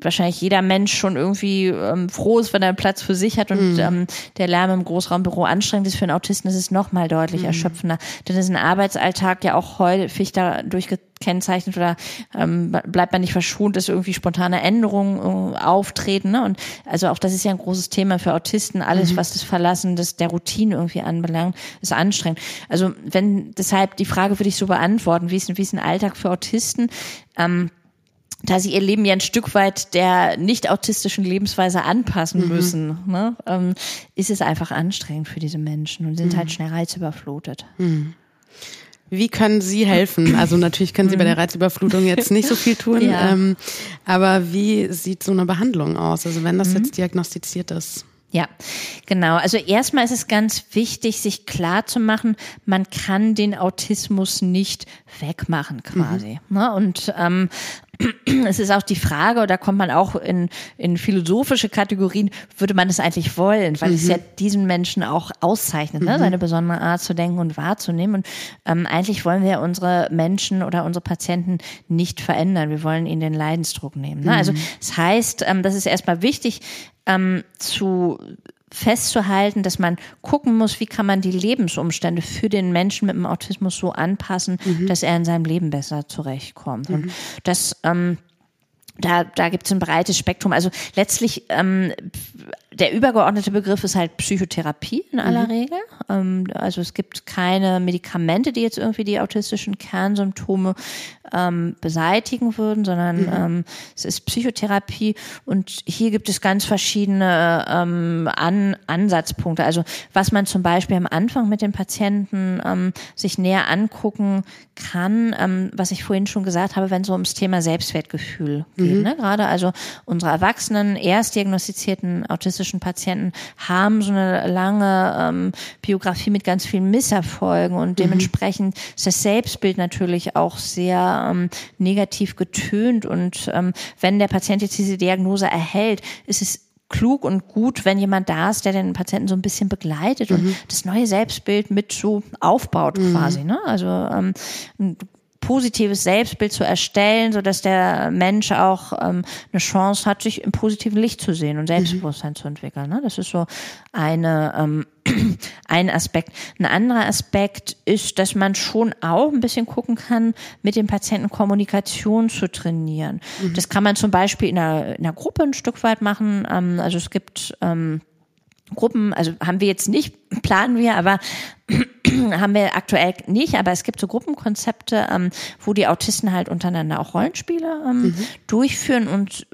wahrscheinlich jeder Mensch schon irgendwie ähm, froh ist, wenn er einen Platz für sich hat und mhm. ähm, der Lärm im Großraumbüro anstrengend ist für einen Autisten, ist es nochmal deutlich mhm. erschöpfender. Denn ist ein Arbeitsalltag ja auch häufig dadurch gekennzeichnet oder ähm, bleibt man nicht verschont, dass irgendwie spontane Änderungen äh, auftreten. Ne? Und also auch das ist ja ein großes Thema für Autisten. Alles, mhm. was das Verlassen des, der Routine irgendwie anbelangt, ist anstrengend. Also wenn deshalb die Frage würde ich so beantworten, wie ist, wie ist ein Alltag für Autisten? Ähm, da sie ihr Leben ja ein Stück weit der nicht autistischen Lebensweise anpassen mhm. müssen, ne, ähm, ist es einfach anstrengend für diese Menschen und sind mhm. halt schnell reizüberflutet. Mhm. Wie können Sie helfen? Also natürlich können Sie bei der mhm. Reizüberflutung jetzt nicht so viel tun, ja. ähm, aber wie sieht so eine Behandlung aus? Also wenn das mhm. jetzt diagnostiziert ist. Ja, genau. Also erstmal ist es ganz wichtig, sich klar zu machen, man kann den Autismus nicht wegmachen quasi. Mhm. Und ähm, es ist auch die Frage, oder kommt man auch in, in philosophische Kategorien, würde man es eigentlich wollen, weil mhm. es ja diesen Menschen auch auszeichnet, ne? Mhm. seine besondere Art zu denken und wahrzunehmen. Und ähm, eigentlich wollen wir unsere Menschen oder unsere Patienten nicht verändern. Wir wollen ihnen den Leidensdruck nehmen. Ne? Also mhm. das heißt, ähm, das ist erstmal wichtig, ähm, zu festzuhalten, dass man gucken muss, wie kann man die Lebensumstände für den Menschen mit dem Autismus so anpassen, mhm. dass er in seinem Leben besser zurechtkommt. Mhm. Und das ähm, da, da gibt es ein breites Spektrum. Also letztlich ähm, der übergeordnete Begriff ist halt Psychotherapie in aller mhm. Regel. Ähm, also es gibt keine Medikamente, die jetzt irgendwie die autistischen Kernsymptome ähm, beseitigen würden, sondern mhm. ähm, es ist Psychotherapie und hier gibt es ganz verschiedene ähm, An Ansatzpunkte. Also was man zum Beispiel am Anfang mit den Patienten ähm, sich näher angucken kann, ähm, was ich vorhin schon gesagt habe, wenn es so ums Thema Selbstwertgefühl geht. Mhm. Ne? Gerade also unsere Erwachsenen, erst diagnostizierten autistischen Patienten haben so eine lange ähm, Biografie mit ganz vielen Misserfolgen und mhm. dementsprechend ist das Selbstbild natürlich auch sehr ähm, negativ getönt und ähm, wenn der Patient jetzt diese Diagnose erhält, ist es klug und gut, wenn jemand da ist, der den Patienten so ein bisschen begleitet und mhm. das neue Selbstbild mit so aufbaut mhm. quasi. Ne? Also ähm, positives Selbstbild zu erstellen, so dass der Mensch auch ähm, eine Chance hat, sich im positiven Licht zu sehen und Selbstbewusstsein mhm. zu entwickeln. Ne? Das ist so eine ähm, ein Aspekt. Ein anderer Aspekt ist, dass man schon auch ein bisschen gucken kann, mit dem Patienten Kommunikation zu trainieren. Mhm. Das kann man zum Beispiel in einer, in einer Gruppe ein Stück weit machen. Ähm, also es gibt ähm, Gruppen, also haben wir jetzt nicht, planen wir, aber haben wir aktuell nicht, aber es gibt so Gruppenkonzepte, ähm, wo die Autisten halt untereinander auch Rollenspiele ähm, mhm. durchführen und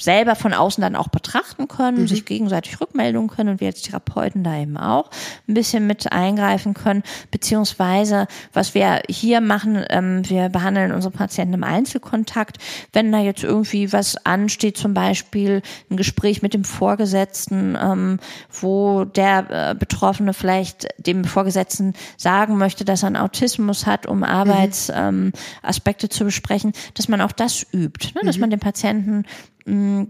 selber von außen dann auch betrachten können, mhm. sich gegenseitig Rückmeldungen können und wir als Therapeuten da eben auch ein bisschen mit eingreifen können, beziehungsweise was wir hier machen, ähm, wir behandeln unsere Patienten im Einzelkontakt. Wenn da jetzt irgendwie was ansteht, zum Beispiel ein Gespräch mit dem Vorgesetzten, ähm, wo der äh, Betroffene vielleicht dem Vorgesetzten sagen möchte, dass er einen Autismus hat, um Arbeitsaspekte mhm. ähm, zu besprechen, dass man auch das übt, ne? dass mhm. man den Patienten mh,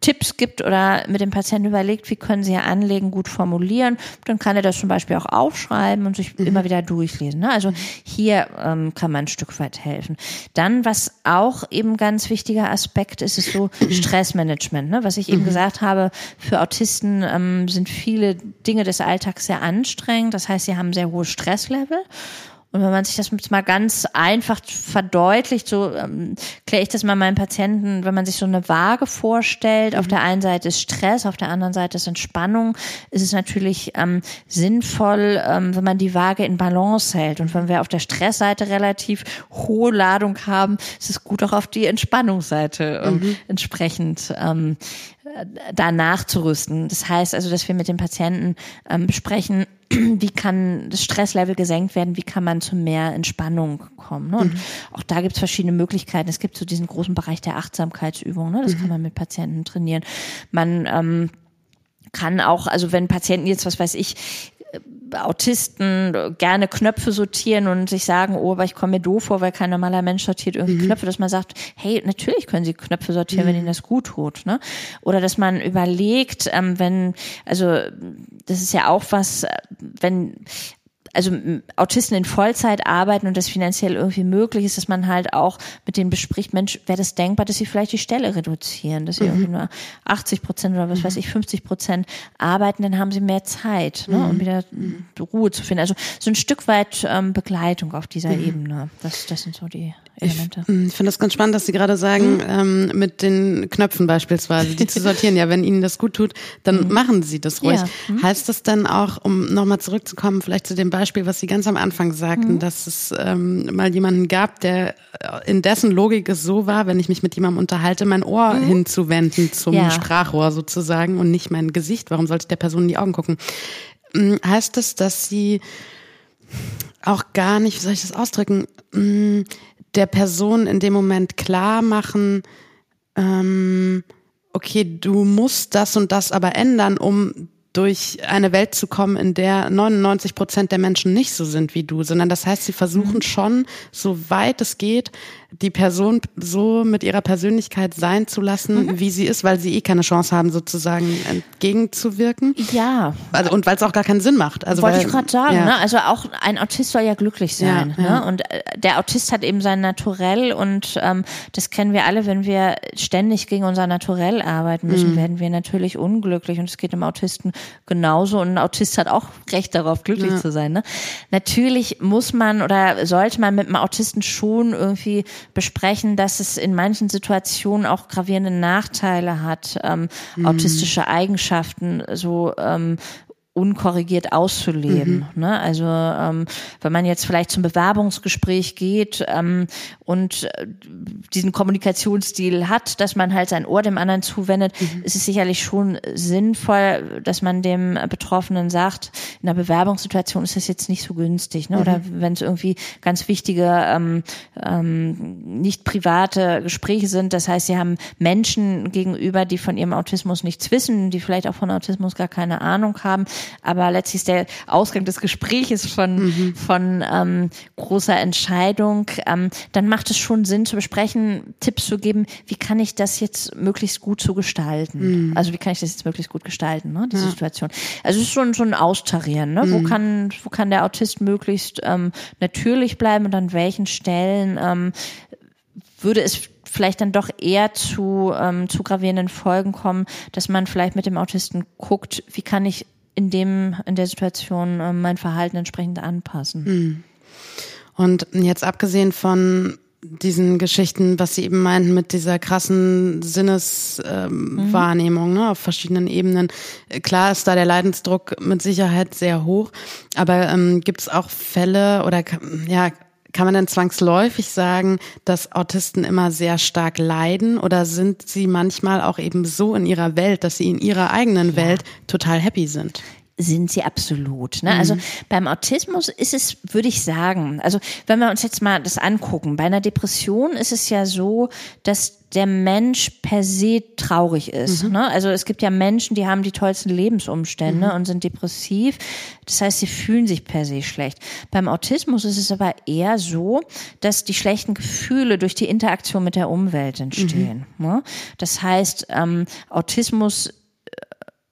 Tipps gibt oder mit dem Patienten überlegt, wie können sie ja anlegen, gut formulieren, dann kann er das zum Beispiel auch aufschreiben und sich mhm. immer wieder durchlesen. Ne? Also hier ähm, kann man ein Stück weit helfen. Dann, was auch eben ganz wichtiger Aspekt ist, ist so Stressmanagement. Ne? Was ich eben mhm. gesagt habe, für Autisten ähm, sind viele Dinge des Alltags sehr anstrengend. Das heißt, sie haben sehr hohe Stresslevel und wenn man sich das mal ganz einfach verdeutlicht, so ähm, kläre ich das mal meinen Patienten, wenn man sich so eine Waage vorstellt, mhm. auf der einen Seite ist Stress, auf der anderen Seite ist Entspannung, ist es natürlich ähm, sinnvoll, ähm, wenn man die Waage in Balance hält. Und wenn wir auf der Stressseite relativ hohe Ladung haben, ist es gut auch auf die Entspannungsseite ähm, mhm. entsprechend ähm, da nachzurüsten. Das heißt also, dass wir mit den Patienten ähm, besprechen, wie kann das Stresslevel gesenkt werden, wie kann man zu mehr Entspannung kommen. Ne? Und mhm. auch da gibt es verschiedene Möglichkeiten. Es gibt so diesen großen Bereich der Achtsamkeitsübung, ne? das mhm. kann man mit Patienten trainieren. Man ähm, kann auch, also wenn Patienten jetzt, was weiß ich, Autisten gerne Knöpfe sortieren und sich sagen, oh, aber ich komme mir doof vor, weil kein normaler Mensch sortiert irgendwie mhm. Knöpfe, dass man sagt, hey, natürlich können Sie Knöpfe sortieren, mhm. wenn Ihnen das gut tut. Ne? Oder dass man überlegt, ähm, wenn, also das ist ja auch was, wenn also Autisten in Vollzeit arbeiten und das finanziell irgendwie möglich ist, dass man halt auch mit denen bespricht, Mensch, wäre das denkbar, dass sie vielleicht die Stelle reduzieren, dass sie mhm. irgendwie nur 80 Prozent oder was weiß ich, 50 Prozent arbeiten, dann haben sie mehr Zeit, ne, um mhm. wieder mhm. Ruhe zu finden. Also so ein Stück weit ähm, Begleitung auf dieser mhm. Ebene. Das, das sind so die Elemente. Ich, ich finde das ganz spannend, dass Sie gerade sagen, mhm. ähm, mit den Knöpfen beispielsweise, die zu sortieren. ja, wenn Ihnen das gut tut, dann mhm. machen Sie das ruhig. Ja. Heißt das dann auch, um nochmal zurückzukommen, vielleicht zu dem Beispiel, was Sie ganz am Anfang sagten, mhm. dass es ähm, mal jemanden gab, der äh, in dessen Logik es so war, wenn ich mich mit jemandem unterhalte, mein Ohr mhm. hinzuwenden zum ja. Sprachrohr sozusagen und nicht mein Gesicht. Warum sollte ich der Person in die Augen gucken? Hm, heißt das, dass Sie auch gar nicht, wie soll ich das ausdrücken, hm, der Person in dem Moment klar machen, ähm, okay, du musst das und das aber ändern, um durch eine Welt zu kommen, in der 99 Prozent der Menschen nicht so sind wie du, sondern das heißt, sie versuchen mhm. schon, so weit es geht, die Person so mit ihrer Persönlichkeit sein zu lassen, mhm. wie sie ist, weil sie eh keine Chance haben, sozusagen entgegenzuwirken. Ja. Also, und weil es auch gar keinen Sinn macht. Also, Wollte weil, ich gerade sagen, ja. ne? Also auch ein Autist soll ja glücklich sein. Ja, ja. Ne? Und äh, der Autist hat eben sein Naturell und ähm, das kennen wir alle, wenn wir ständig gegen unser Naturell arbeiten müssen, mhm. werden wir natürlich unglücklich. Und es geht dem Autisten genauso und ein Autist hat auch Recht darauf, glücklich ja. zu sein. Ne? Natürlich muss man oder sollte man mit einem Autisten schon irgendwie besprechen, dass es in manchen Situationen auch gravierende Nachteile hat, ähm, mhm. autistische Eigenschaften so ähm, unkorrigiert auszuleben. Mhm. Ne? Also ähm, wenn man jetzt vielleicht zum Bewerbungsgespräch geht ähm, und äh, diesen Kommunikationsstil hat, dass man halt sein Ohr dem anderen zuwendet, mhm. ist es sicherlich schon sinnvoll, dass man dem Betroffenen sagt, in einer Bewerbungssituation ist das jetzt nicht so günstig. Ne? Mhm. Oder wenn es irgendwie ganz wichtige, ähm, ähm, nicht private Gespräche sind, das heißt, sie haben Menschen gegenüber, die von ihrem Autismus nichts wissen, die vielleicht auch von Autismus gar keine Ahnung haben, aber letztlich ist der Ausgang des Gespräches von, mhm. von ähm, großer Entscheidung. Ähm, dann macht es schon Sinn zu besprechen, Tipps zu geben, wie kann ich das jetzt möglichst gut zu gestalten? Mhm. Also wie kann ich das jetzt möglichst gut gestalten, ne, diese ja. Situation. Also es ist schon so ein Austarieren, ne? Mhm. wo kann, wo kann der Autist möglichst ähm, natürlich bleiben und an welchen Stellen ähm, würde es vielleicht dann doch eher zu, ähm, zu gravierenden Folgen kommen, dass man vielleicht mit dem Autisten guckt, wie kann ich in dem, in der Situation äh, mein Verhalten entsprechend anpassen. Hm. Und jetzt abgesehen von diesen Geschichten, was Sie eben meinten mit dieser krassen Sinneswahrnehmung ähm, mhm. ne, auf verschiedenen Ebenen. Klar ist da der Leidensdruck mit Sicherheit sehr hoch, aber ähm, gibt es auch Fälle oder ja kann man denn zwangsläufig sagen, dass Autisten immer sehr stark leiden oder sind sie manchmal auch eben so in ihrer Welt, dass sie in ihrer eigenen Welt total happy sind? Sind sie absolut. Ne? Also mhm. Also beim Autismus ist es, würde ich sagen, also wenn wir uns jetzt mal das angucken, bei einer Depression ist es ja so, dass der Mensch per se traurig ist. Mhm. Ne? Also es gibt ja Menschen, die haben die tollsten Lebensumstände mhm. und sind depressiv. Das heißt, sie fühlen sich per se schlecht. Beim Autismus ist es aber eher so, dass die schlechten Gefühle durch die Interaktion mit der Umwelt entstehen. Mhm. Ne? Das heißt, ähm, Autismus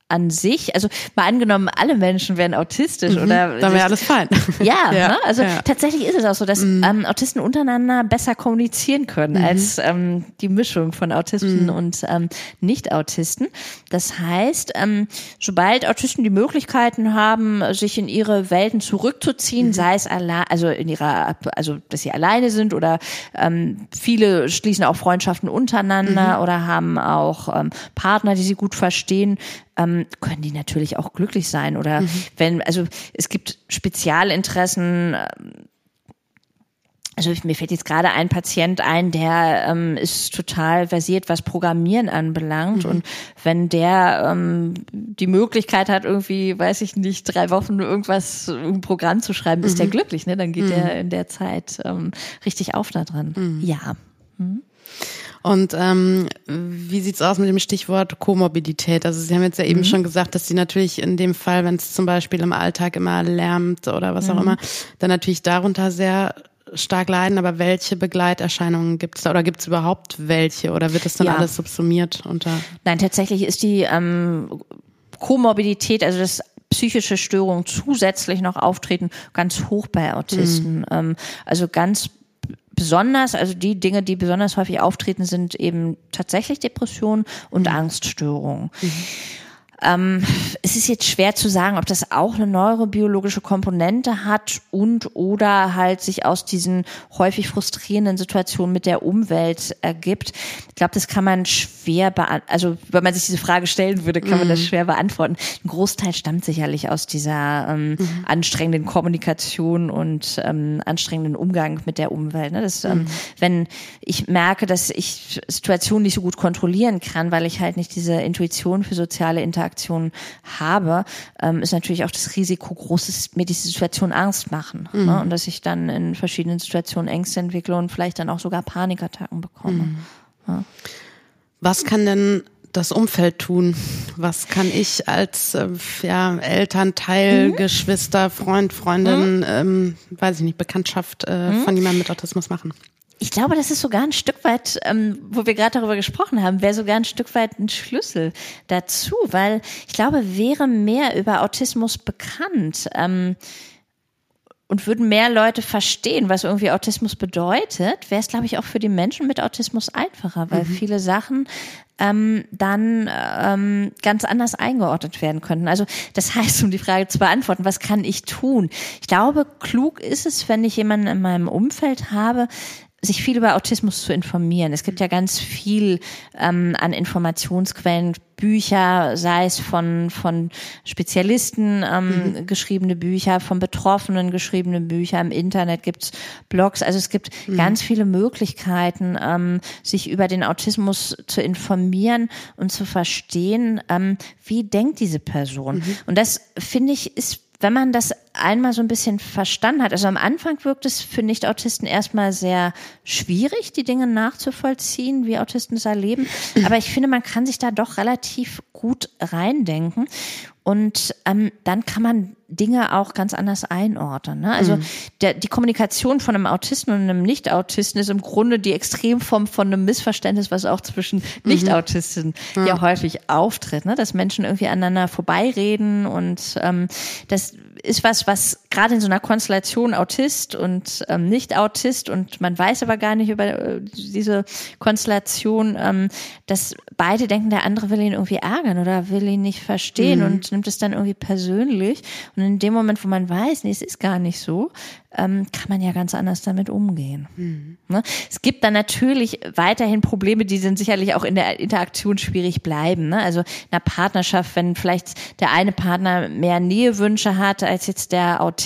an sich, also mal angenommen, alle Menschen wären autistisch mhm, oder. Dann wäre alles fein. Ja, ja ne? also ja. tatsächlich ist es auch so, dass mhm. ähm, Autisten untereinander besser kommunizieren können mhm. als ähm, die Mischung von Autisten mhm. und ähm, Nicht-Autisten. Das heißt, ähm, sobald Autisten die Möglichkeiten haben, sich in ihre Welten zurückzuziehen, mhm. sei es allein, also in ihrer, also dass sie alleine sind oder ähm, viele schließen auch Freundschaften untereinander mhm. oder haben auch ähm, Partner, die sie gut verstehen, ähm, können die natürlich auch glücklich sein. Oder mhm. wenn, also es gibt Spezialinteressen, ähm, also mir fällt jetzt gerade ein Patient ein, der ähm, ist total versiert, was Programmieren anbelangt. Mhm. Und wenn der ähm, die Möglichkeit hat, irgendwie, weiß ich nicht, drei Wochen irgendwas, ein Programm zu schreiben, mhm. ist der mhm. glücklich, ne? Dann geht mhm. er in der Zeit ähm, richtig auf da drin. Mhm. Ja. Mhm. Und ähm, wie sieht's aus mit dem Stichwort Komorbidität? Also Sie haben jetzt ja eben mhm. schon gesagt, dass Sie natürlich in dem Fall, wenn es zum Beispiel im Alltag immer lärmt oder was mhm. auch immer, dann natürlich darunter sehr stark leiden, aber welche Begleiterscheinungen gibt es da oder gibt es überhaupt welche oder wird das dann ja. alles subsumiert unter? Nein, tatsächlich ist die ähm, Komorbidität, also das psychische Störungen zusätzlich noch auftreten, ganz hoch bei Autisten. Mhm. Ähm, also ganz besonders, also die Dinge, die besonders häufig auftreten, sind eben tatsächlich Depressionen und mhm. Angststörungen. Mhm. Ähm, es ist jetzt schwer zu sagen, ob das auch eine neurobiologische Komponente hat und oder halt sich aus diesen häufig frustrierenden Situationen mit der Umwelt ergibt. Ich glaube, das kann man schwer beantworten. Also, wenn man sich diese Frage stellen würde, kann man das mhm. schwer beantworten. Ein Großteil stammt sicherlich aus dieser ähm, mhm. anstrengenden Kommunikation und ähm, anstrengenden Umgang mit der Umwelt. Ne? Das, ähm, mhm. Wenn ich merke, dass ich Situationen nicht so gut kontrollieren kann, weil ich halt nicht diese Intuition für soziale Interaktion Interaktion habe, ähm, ist natürlich auch das Risiko groß, dass mir diese Situation Angst machen. Mhm. Ne? Und dass ich dann in verschiedenen Situationen Ängste entwickle und vielleicht dann auch sogar Panikattacken bekomme. Mhm. Ja. Was kann denn das Umfeld tun? Was kann ich als äh, ja, Elternteil, mhm. Geschwister, Freund, Freundin, mhm. ähm, weiß ich nicht, Bekanntschaft äh, mhm. von jemandem mit Autismus machen? Ich glaube, das ist sogar ein Stück weit, ähm, wo wir gerade darüber gesprochen haben, wäre sogar ein Stück weit ein Schlüssel dazu, weil ich glaube, wäre mehr über Autismus bekannt, ähm, und würden mehr Leute verstehen, was irgendwie Autismus bedeutet, wäre es, glaube ich, auch für die Menschen mit Autismus einfacher, weil mhm. viele Sachen ähm, dann ähm, ganz anders eingeordnet werden könnten. Also das heißt, um die Frage zu beantworten, was kann ich tun? Ich glaube, klug ist es, wenn ich jemanden in meinem Umfeld habe, sich viel über Autismus zu informieren. Es gibt ja ganz viel ähm, an Informationsquellen, Bücher, sei es von, von Spezialisten ähm, mhm. geschriebene Bücher, von Betroffenen geschriebene Bücher, im Internet gibt's Blogs. Also es gibt mhm. ganz viele Möglichkeiten, ähm, sich über den Autismus zu informieren und zu verstehen, ähm, wie denkt diese Person. Mhm. Und das, finde ich, ist wenn man das einmal so ein bisschen verstanden hat, also am Anfang wirkt es für Nicht-Autisten erstmal sehr schwierig, die Dinge nachzuvollziehen, wie Autisten es erleben. Aber ich finde, man kann sich da doch relativ gut reindenken. Und ähm, dann kann man Dinge auch ganz anders einordnen. Ne? Also mhm. der, die Kommunikation von einem Autisten und einem Nicht-Autisten ist im Grunde die Extremform von einem Missverständnis, was auch zwischen mhm. Nicht-Autisten mhm. ja. häufig auftritt, ne? dass Menschen irgendwie aneinander vorbeireden und ähm, das ist was, was gerade in so einer Konstellation Autist und ähm, Nicht-Autist und man weiß aber gar nicht über äh, diese Konstellation, ähm, dass beide denken, der andere will ihn irgendwie ärgern oder will ihn nicht verstehen mhm. und nimmt es dann irgendwie persönlich. Und in dem Moment, wo man weiß, nee, es ist gar nicht so, ähm, kann man ja ganz anders damit umgehen. Mhm. Ne? Es gibt dann natürlich weiterhin Probleme, die sind sicherlich auch in der Interaktion schwierig bleiben. Ne? Also in einer Partnerschaft, wenn vielleicht der eine Partner mehr Nähewünsche hat als jetzt der Autist,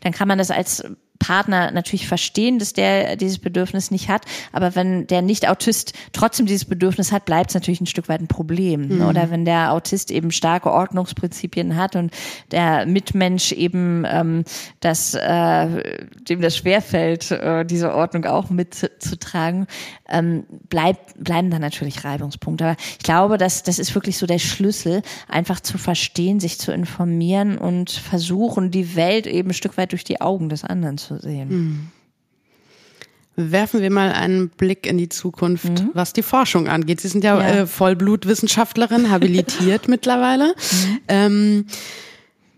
dann kann man das als Partner natürlich verstehen, dass der dieses Bedürfnis nicht hat. Aber wenn der Nicht-Autist trotzdem dieses Bedürfnis hat, bleibt es natürlich ein Stück weit ein Problem. Mhm. Oder wenn der Autist eben starke Ordnungsprinzipien hat und der Mitmensch eben ähm, das, äh, dem das schwerfällt, äh, diese Ordnung auch mitzutragen, ähm, bleibt, bleiben dann natürlich Reibungspunkte. Aber ich glaube, dass das ist wirklich so der Schlüssel, einfach zu verstehen, sich zu informieren und versuchen, die Welt eben ein Stück weit durch die Augen des anderen zu sehen. Mhm. Werfen wir mal einen Blick in die Zukunft, mhm. was die Forschung angeht. Sie sind ja, ja. Äh, Vollblutwissenschaftlerin, habilitiert mittlerweile. Mhm. Ähm,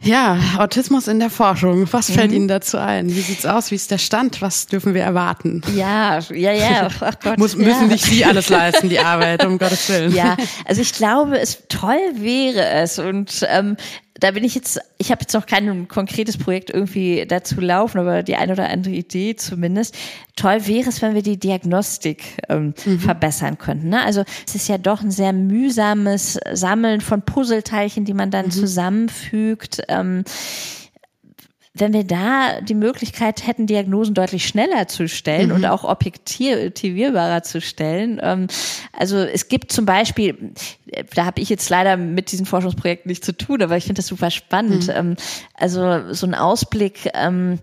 ja, Autismus in der Forschung. Was fällt mhm. Ihnen dazu ein? Wie sieht's aus? Wie ist der Stand? Was dürfen wir erwarten? Ja, ja, ja. Ach Gott, Muss, müssen ja. nicht Sie alles leisten, die Arbeit, um Gottes Willen. Ja, also ich glaube, es toll wäre es und ähm, da bin ich jetzt, ich habe jetzt noch kein konkretes Projekt irgendwie dazu laufen, aber die eine oder andere Idee zumindest. Toll wäre es, wenn wir die Diagnostik ähm, mhm. verbessern könnten. Ne? Also es ist ja doch ein sehr mühsames Sammeln von Puzzleteilchen, die man dann mhm. zusammenfügt. Ähm, wenn wir da die Möglichkeit hätten, Diagnosen deutlich schneller zu stellen mhm. und auch objektivierbarer zu stellen. Ähm, also es gibt zum Beispiel, da habe ich jetzt leider mit diesem Forschungsprojekt nichts zu tun, aber ich finde das super spannend. Mhm. Ähm, also so ein Ausblick, ähm,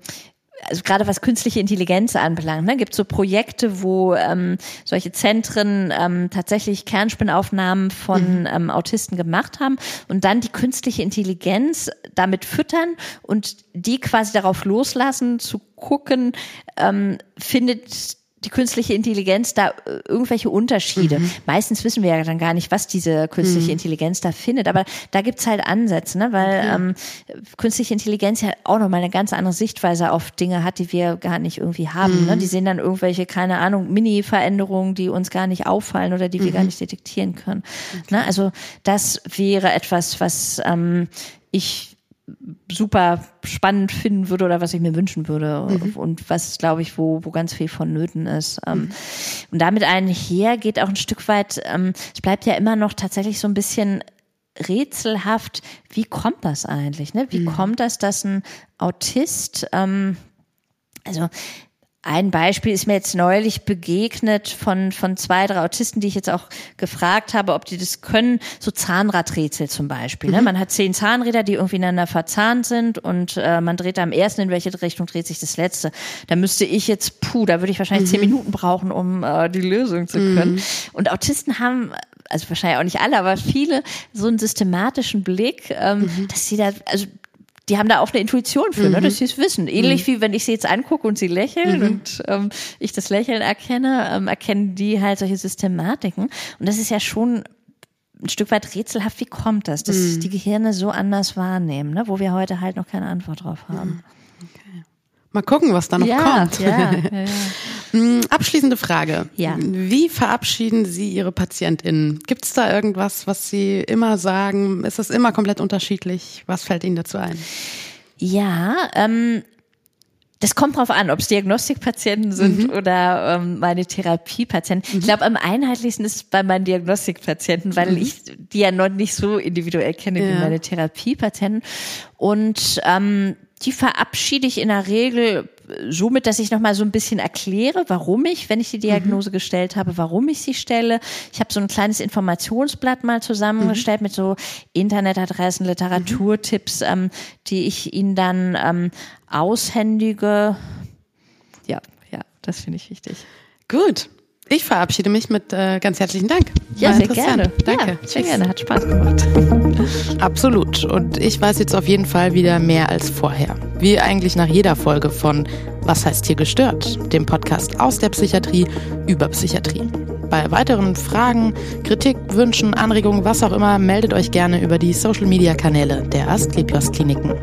also gerade was künstliche Intelligenz anbelangt, ne, gibt so Projekte, wo ähm, solche Zentren ähm, tatsächlich Kernspinnaufnahmen von mhm. ähm, Autisten gemacht haben und dann die künstliche Intelligenz damit füttern und die quasi darauf loslassen, zu gucken, ähm, findet die künstliche Intelligenz da äh, irgendwelche Unterschiede. Mhm. Meistens wissen wir ja dann gar nicht, was diese künstliche mhm. Intelligenz da findet, aber da gibt's halt Ansätze, ne? weil okay. ähm, künstliche Intelligenz ja auch nochmal eine ganz andere Sichtweise auf Dinge hat, die wir gar nicht irgendwie haben. Ne? Mhm. Die sehen dann irgendwelche, keine Ahnung, Mini-Veränderungen, die uns gar nicht auffallen oder die wir gar mhm. nicht detektieren können. Ne? Also das wäre etwas, was ähm, ich super spannend finden würde oder was ich mir wünschen würde mhm. und was, glaube ich, wo, wo ganz viel vonnöten ist. Ähm, mhm. Und damit einher geht auch ein Stück weit, ähm, es bleibt ja immer noch tatsächlich so ein bisschen rätselhaft, wie kommt das eigentlich? Ne? Wie mhm. kommt das, dass ein Autist, ähm, also ein Beispiel ist mir jetzt neulich begegnet von, von zwei, drei Autisten, die ich jetzt auch gefragt habe, ob die das können. So Zahnradrätsel zum Beispiel. Ne? Mhm. Man hat zehn Zahnräder, die irgendwie ineinander verzahnt sind und äh, man dreht am ersten, in welche Richtung dreht sich das letzte. Da müsste ich jetzt, puh, da würde ich wahrscheinlich mhm. zehn Minuten brauchen, um äh, die Lösung zu können. Mhm. Und Autisten haben also wahrscheinlich auch nicht alle, aber viele so einen systematischen Blick, ähm, mhm. dass sie da, also die haben da auch eine Intuition für, ne, mhm. ne, dass sie es wissen. Ähnlich mhm. wie wenn ich sie jetzt angucke und sie lächeln mhm. und ähm, ich das Lächeln erkenne, ähm, erkennen die halt solche Systematiken. Und das ist ja schon ein Stück weit rätselhaft, wie kommt das, dass mhm. die Gehirne so anders wahrnehmen, ne, wo wir heute halt noch keine Antwort drauf haben. Mal gucken, was da noch ja, kommt. Ja, ja. Mm, Abschließende Frage. Ja. Wie verabschieden Sie Ihre PatientInnen? Gibt es da irgendwas, was Sie immer sagen? Ist das immer komplett unterschiedlich? Was fällt Ihnen dazu ein? Ja, ähm, das kommt drauf an, ob es Diagnostikpatienten sind Mhm. oder ähm, meine Therapiepatienten. Ich glaube, am einheitlichsten ist es bei meinen Diagnostikpatienten, weil ich die ja noch nicht so individuell kenne wie Mhm. Ja. meine Therapiepatienten. Und ähm, die verabschiede ich in der Regel somit, dass ich nochmal so ein bisschen erkläre, warum ich, wenn ich die Diagnose gestellt habe, warum ich sie stelle. Ich habe so ein kleines Informationsblatt mal zusammengestellt mit so Internetadressen, Literaturtipps, ähm, die ich ihnen dann ähm, aushändige. Ja, ja, das finde ich wichtig. Gut. Ich verabschiede mich mit äh, ganz herzlichen Dank. Ja, War sehr gerne. Danke. Ja, sehr gerne, hat Spaß gemacht. Absolut. Und ich weiß jetzt auf jeden Fall wieder mehr als vorher. Wie eigentlich nach jeder Folge von Was heißt hier gestört? Dem Podcast aus der Psychiatrie über Psychiatrie. Bei weiteren Fragen, Kritik, Wünschen, Anregungen, was auch immer, meldet euch gerne über die Social Media Kanäle der Asklepios Kliniken.